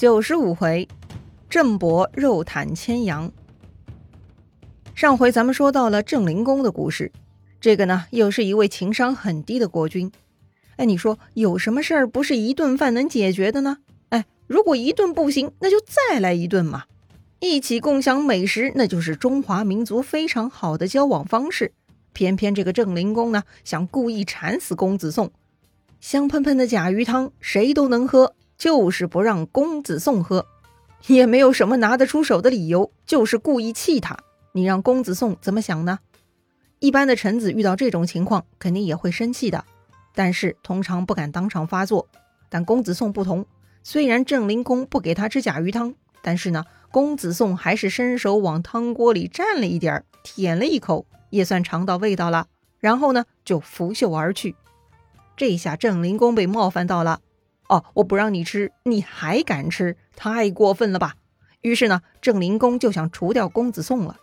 九十五回，郑伯肉袒牵羊。上回咱们说到了郑灵公的故事，这个呢又是一位情商很低的国君。哎，你说有什么事儿不是一顿饭能解决的呢？哎，如果一顿不行，那就再来一顿嘛。一起共享美食，那就是中华民族非常好的交往方式。偏偏这个郑灵公呢，想故意馋死公子宋。香喷喷的甲鱼汤，谁都能喝。就是不让公子宋喝，也没有什么拿得出手的理由，就是故意气他。你让公子宋怎么想呢？一般的臣子遇到这种情况，肯定也会生气的，但是通常不敢当场发作。但公子宋不同，虽然郑灵公不给他吃甲鱼汤，但是呢，公子宋还是伸手往汤锅里蘸了一点儿，舔了一口，也算尝到味道了。然后呢，就拂袖而去。这下郑灵公被冒犯到了。哦，我不让你吃，你还敢吃，太过分了吧？于是呢，郑灵公就想除掉公子宋了。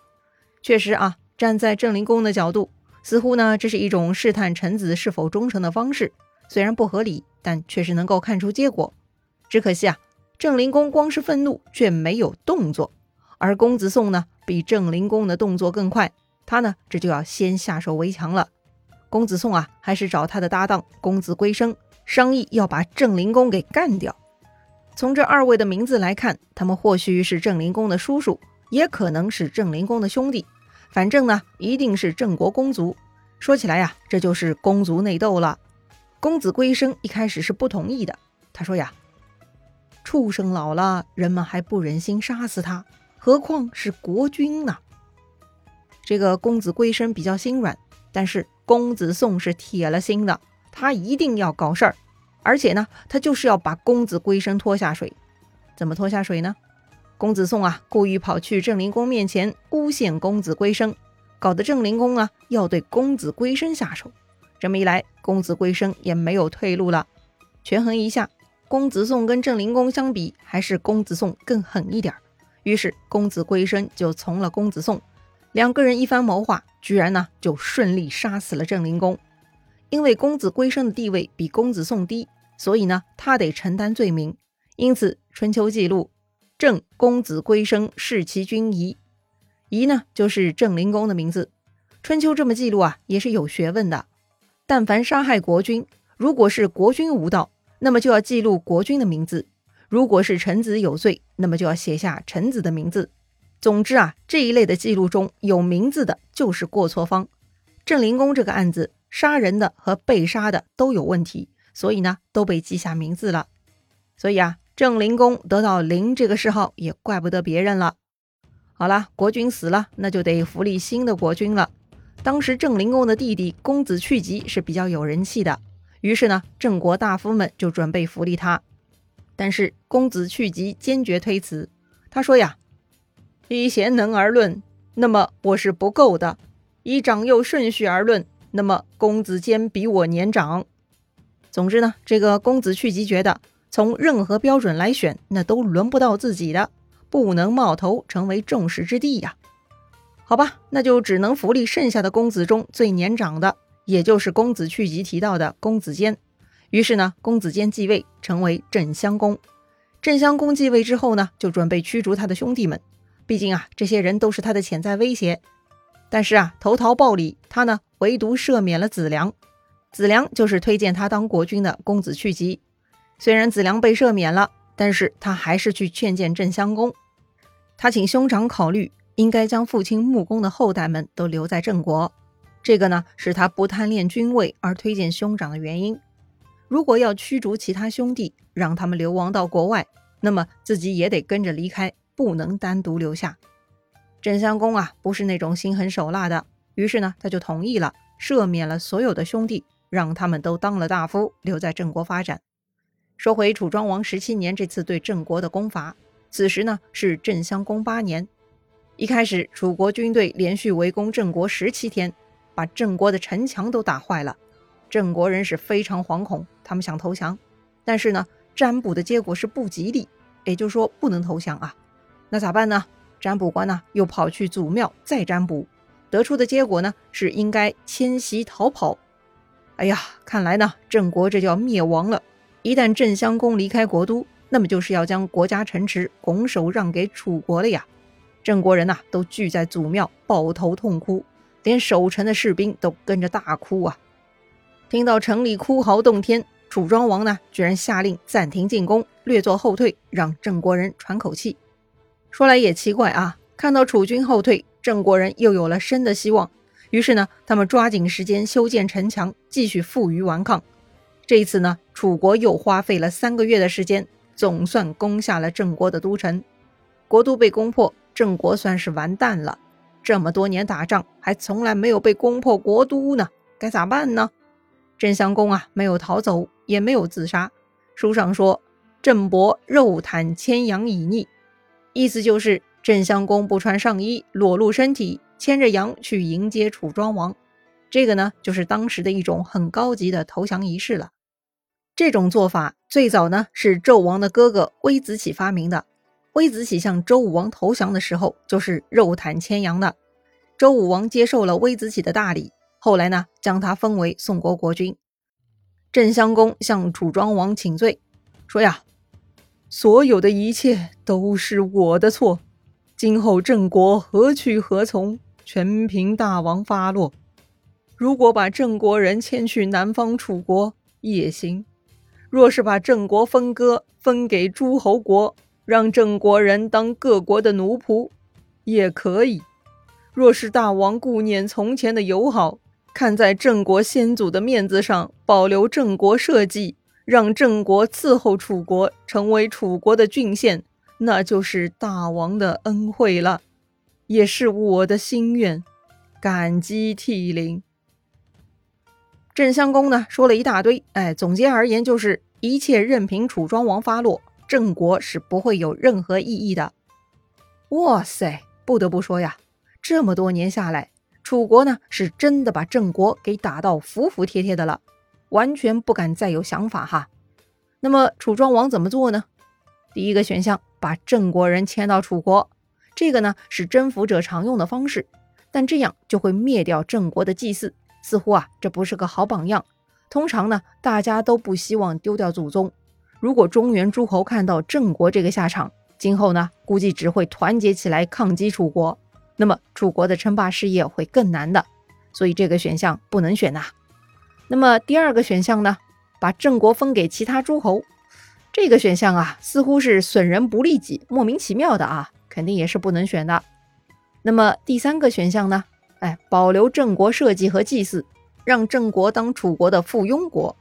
确实啊，站在郑灵公的角度，似乎呢这是一种试探臣子是否忠诚的方式。虽然不合理，但确实能够看出结果。只可惜啊，郑灵公光是愤怒，却没有动作。而公子宋呢，比郑灵公的动作更快，他呢这就要先下手为强了。公子宋啊，还是找他的搭档公子归生。商议要把郑灵公给干掉。从这二位的名字来看，他们或许是郑灵公的叔叔，也可能是郑灵公的兄弟。反正呢，一定是郑国公族。说起来呀，这就是公族内斗了。公子归生一开始是不同意的。他说呀：“畜生老了，人们还不忍心杀死他，何况是国君呢？”这个公子归生比较心软，但是公子宋是铁了心的。他一定要搞事儿，而且呢，他就是要把公子归生拖下水。怎么拖下水呢？公子宋啊，故意跑去郑灵公面前诬陷公子归生，搞得郑灵公啊要对公子归生下手。这么一来，公子归生也没有退路了。权衡一下，公子宋跟郑灵公相比，还是公子宋更狠一点。于是公子归生就从了公子宋，两个人一番谋划，居然呢就顺利杀死了郑灵公。因为公子归生的地位比公子宋低，所以呢，他得承担罪名。因此，春秋记录郑公子归生弑其君仪，仪呢就是郑灵公的名字。春秋这么记录啊，也是有学问的。但凡杀害国君，如果是国君无道，那么就要记录国君的名字；如果是臣子有罪，那么就要写下臣子的名字。总之啊，这一类的记录中有名字的，就是过错方。郑灵公这个案子。杀人的和被杀的都有问题，所以呢都被记下名字了。所以啊，郑灵公得到“灵”这个谥号也怪不得别人了。好了，国君死了，那就得扶立新的国君了。当时郑灵公的弟弟公子去疾是比较有人气的，于是呢，郑国大夫们就准备扶立他。但是公子去疾坚决推辞，他说呀：“以贤能而论，那么我是不够的；以长幼顺序而论。”那么公子坚比我年长，总之呢，这个公子去疾觉得从任何标准来选，那都轮不到自己的，不能冒头成为众矢之的呀。好吧，那就只能扶立剩下的公子中最年长的，也就是公子去疾提到的公子坚。于是呢，公子坚继位成为郑襄公。郑襄公继位之后呢，就准备驱逐他的兄弟们，毕竟啊，这些人都是他的潜在威胁。但是啊，投桃报李，他呢唯独赦免了子良。子良就是推荐他当国君的公子去疾。虽然子良被赦免了，但是他还是去劝谏郑襄公。他请兄长考虑，应该将父亲穆公的后代们都留在郑国。这个呢，是他不贪恋君位而推荐兄长的原因。如果要驱逐其他兄弟，让他们流亡到国外，那么自己也得跟着离开，不能单独留下。郑襄公啊，不是那种心狠手辣的，于是呢，他就同意了，赦免了所有的兄弟，让他们都当了大夫，留在郑国发展。说回楚庄王十七年这次对郑国的攻伐，此时呢是郑襄公八年。一开始，楚国军队连续围攻郑国十七天，把郑国的城墙都打坏了。郑国人是非常惶恐，他们想投降，但是呢，占卜的结果是不吉利，也就是说不能投降啊。那咋办呢？占卜官呢，又跑去祖庙再占卜，得出的结果呢是应该迁徙逃跑。哎呀，看来呢郑国这就要灭亡了。一旦郑襄公离开国都，那么就是要将国家城池拱手让给楚国了呀。郑国人呐，都聚在祖庙抱头痛哭，连守城的士兵都跟着大哭啊。听到城里哭嚎动天，楚庄王呢，居然下令暂停进攻，略作后退，让郑国人喘口气。说来也奇怪啊，看到楚军后退，郑国人又有了生的希望，于是呢，他们抓紧时间修建城墙，继续负隅顽抗。这一次呢，楚国又花费了三个月的时间，总算攻下了郑国的都城。国都被攻破，郑国算是完蛋了。这么多年打仗，还从来没有被攻破国都呢，该咋办呢？郑襄公啊，没有逃走，也没有自杀。书上说：“郑伯肉袒牵羊以逆”，意思就是郑襄公不穿上衣，裸露身体，牵着羊去迎接楚庄王。这个呢，就是当时的一种很高级的投降仪式了。这种做法最早呢是纣王的哥哥微子启发明的。微子启向周武王投降的时候，就是肉袒牵羊的。周武王接受了微子启的大礼，后来呢将他封为宋国国君。郑襄公向楚庄王请罪，说呀：“所有的一切都是我的错，今后郑国何去何从，全凭大王发落。如果把郑国人迁去南方楚国也行。”若是把郑国分割，分给诸侯国，让郑国人当各国的奴仆，也可以。若是大王顾念从前的友好，看在郑国先祖的面子上，保留郑国社稷，让郑国伺候楚国，成为楚国的郡县，那就是大王的恩惠了，也是我的心愿，感激涕零。郑襄公呢说了一大堆，哎，总结而言就是一切任凭楚庄王发落，郑国是不会有任何意义的。哇塞，不得不说呀，这么多年下来，楚国呢是真的把郑国给打到服服帖帖的了，完全不敢再有想法哈。那么楚庄王怎么做呢？第一个选项，把郑国人迁到楚国，这个呢是征服者常用的方式，但这样就会灭掉郑国的祭祀。似乎啊，这不是个好榜样。通常呢，大家都不希望丢掉祖宗。如果中原诸侯看到郑国这个下场，今后呢，估计只会团结起来抗击楚国，那么楚国的称霸事业会更难的。所以这个选项不能选呐。那么第二个选项呢，把郑国分给其他诸侯，这个选项啊，似乎是损人不利己，莫名其妙的啊，肯定也是不能选的。那么第三个选项呢？哎，保留郑国社稷和祭祀，让郑国当楚国的附庸国。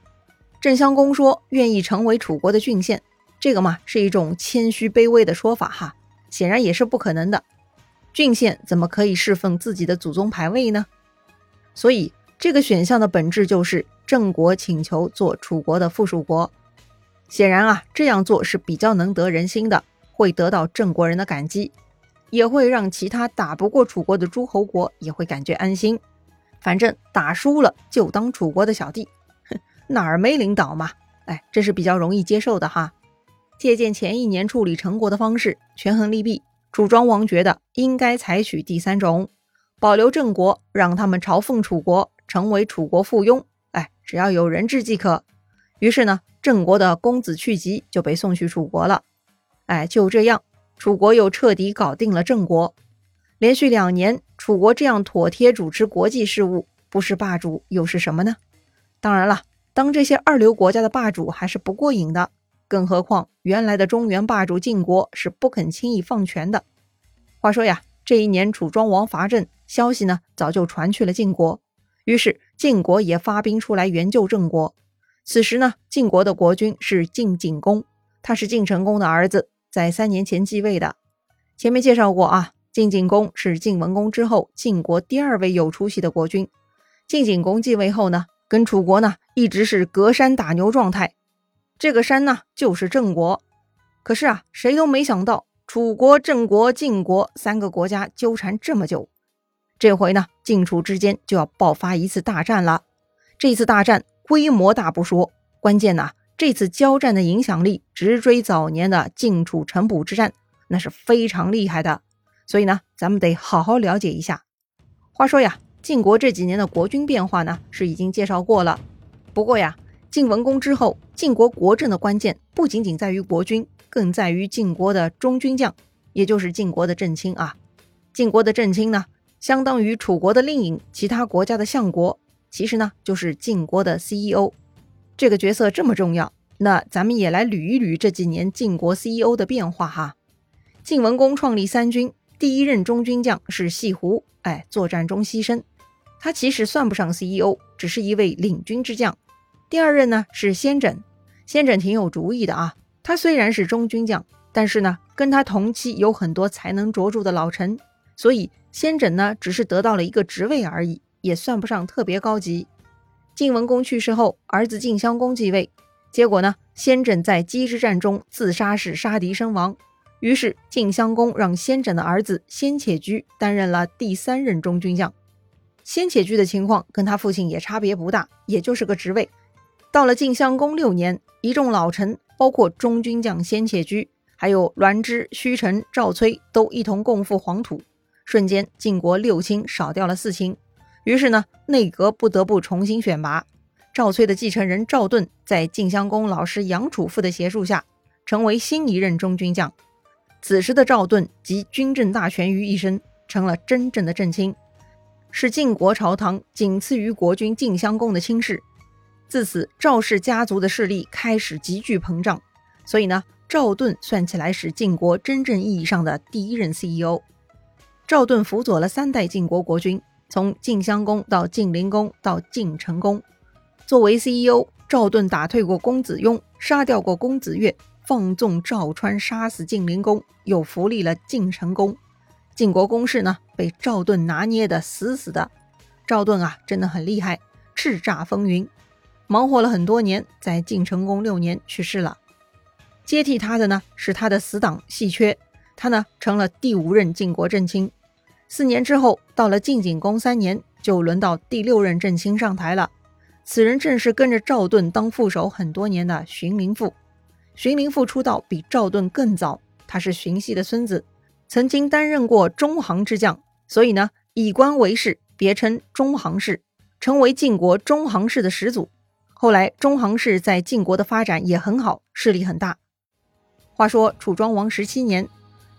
郑襄公说愿意成为楚国的郡县，这个嘛是一种谦虚卑微的说法哈，显然也是不可能的。郡县怎么可以侍奉自己的祖宗牌位呢？所以这个选项的本质就是郑国请求做楚国的附属国。显然啊，这样做是比较能得人心的，会得到郑国人的感激。也会让其他打不过楚国的诸侯国也会感觉安心，反正打输了就当楚国的小弟，哼，哪儿没领导嘛？哎，这是比较容易接受的哈。借鉴前一年处理陈国的方式，权衡利弊，楚庄王觉得应该采取第三种，保留郑国，让他们朝奉楚国，成为楚国附庸。哎，只要有人质即可。于是呢，郑国的公子去疾就被送去楚国了。哎，就这样。楚国又彻底搞定了郑国，连续两年，楚国这样妥帖主持国际事务，不是霸主又是什么呢？当然了，当这些二流国家的霸主还是不过瘾的，更何况原来的中原霸主晋国是不肯轻易放权的。话说呀，这一年楚庄王伐郑，消息呢早就传去了晋国，于是晋国也发兵出来援救郑国。此时呢，晋国的国君是晋景公，他是晋成公的儿子。在三年前继位的，前面介绍过啊。晋景公是晋文公之后晋国第二位有出息的国君。晋景公继位后呢，跟楚国呢一直是隔山打牛状态。这个山呢就是郑国。可是啊，谁都没想到楚国、郑国、晋国三个国家纠缠这么久，这回呢晋楚之间就要爆发一次大战了。这次大战规模大不说，关键呢。这次交战的影响力直追早年的晋楚城濮之战，那是非常厉害的。所以呢，咱们得好好了解一下。话说呀，晋国这几年的国君变化呢，是已经介绍过了。不过呀，晋文公之后，晋国国政的关键不仅仅在于国君，更在于晋国的中军将，也就是晋国的正卿啊。晋国的正卿呢，相当于楚国的令尹，其他国家的相国，其实呢就是晋国的 CEO。这个角色这么重要，那咱们也来捋一捋这几年晋国 CEO 的变化哈。晋文公创立三军，第一任中军将是细胡，哎，作战中牺牲，他其实算不上 CEO，只是一位领军之将。第二任呢是先轸，先轸挺有主意的啊。他虽然是中军将，但是呢，跟他同期有很多才能卓著的老臣，所以先轸呢只是得到了一个职位而已，也算不上特别高级。晋文公去世后，儿子晋襄公继位，结果呢，先轸在箕之战中自杀式杀敌身亡，于是晋襄公让先轸的儿子先且居担任了第三任中军将。先且居的情况跟他父亲也差别不大，也就是个职位。到了晋襄公六年，一众老臣，包括中军将先且居，还有栾枝、胥臣、赵崔，都一同共赴黄土。瞬间，晋国六卿少掉了四卿。于是呢，内阁不得不重新选拔。赵崔的继承人赵盾，在晋襄公老师杨楚父的协助下，成为新一任中军将。此时的赵盾集军政大权于一身，成了真正的正卿，是晋国朝堂仅次于国君晋襄公的亲事。自此，赵氏家族的势力开始急剧膨胀。所以呢，赵盾算起来是晋国真正意义上的第一任 CEO。赵盾辅佐了三代晋国国君，从晋襄公到晋灵公到晋成公。作为 CEO，赵盾打退过公子雍，杀掉过公子越，放纵赵川杀死晋灵公，又扶立了晋成公。晋国公室呢，被赵盾拿捏的死死的。赵盾啊，真的很厉害，叱咤风云。忙活了很多年，在晋成公六年去世了。接替他的呢是他的死党细缺，他呢成了第五任晋国正卿。四年之后，到了晋景公三年，就轮到第六任正卿上台了。此人正是跟着赵盾当副手很多年的荀林父。荀林父出道比赵盾更早，他是荀息的孙子，曾经担任过中行之将，所以呢以官为氏，别称中行氏，成为晋国中行氏的始祖。后来，中行氏在晋国的发展也很好，势力很大。话说楚庄王十七年，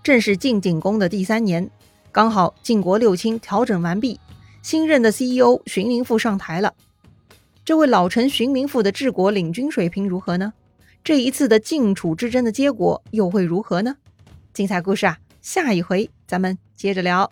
正是晋景公的第三年，刚好晋国六卿调整完毕，新任的 CEO 荀林赋上台了。这位老臣荀林赋的治国领军水平如何呢？这一次的晋楚之争的结果又会如何呢？精彩故事啊，下一回咱们接着聊。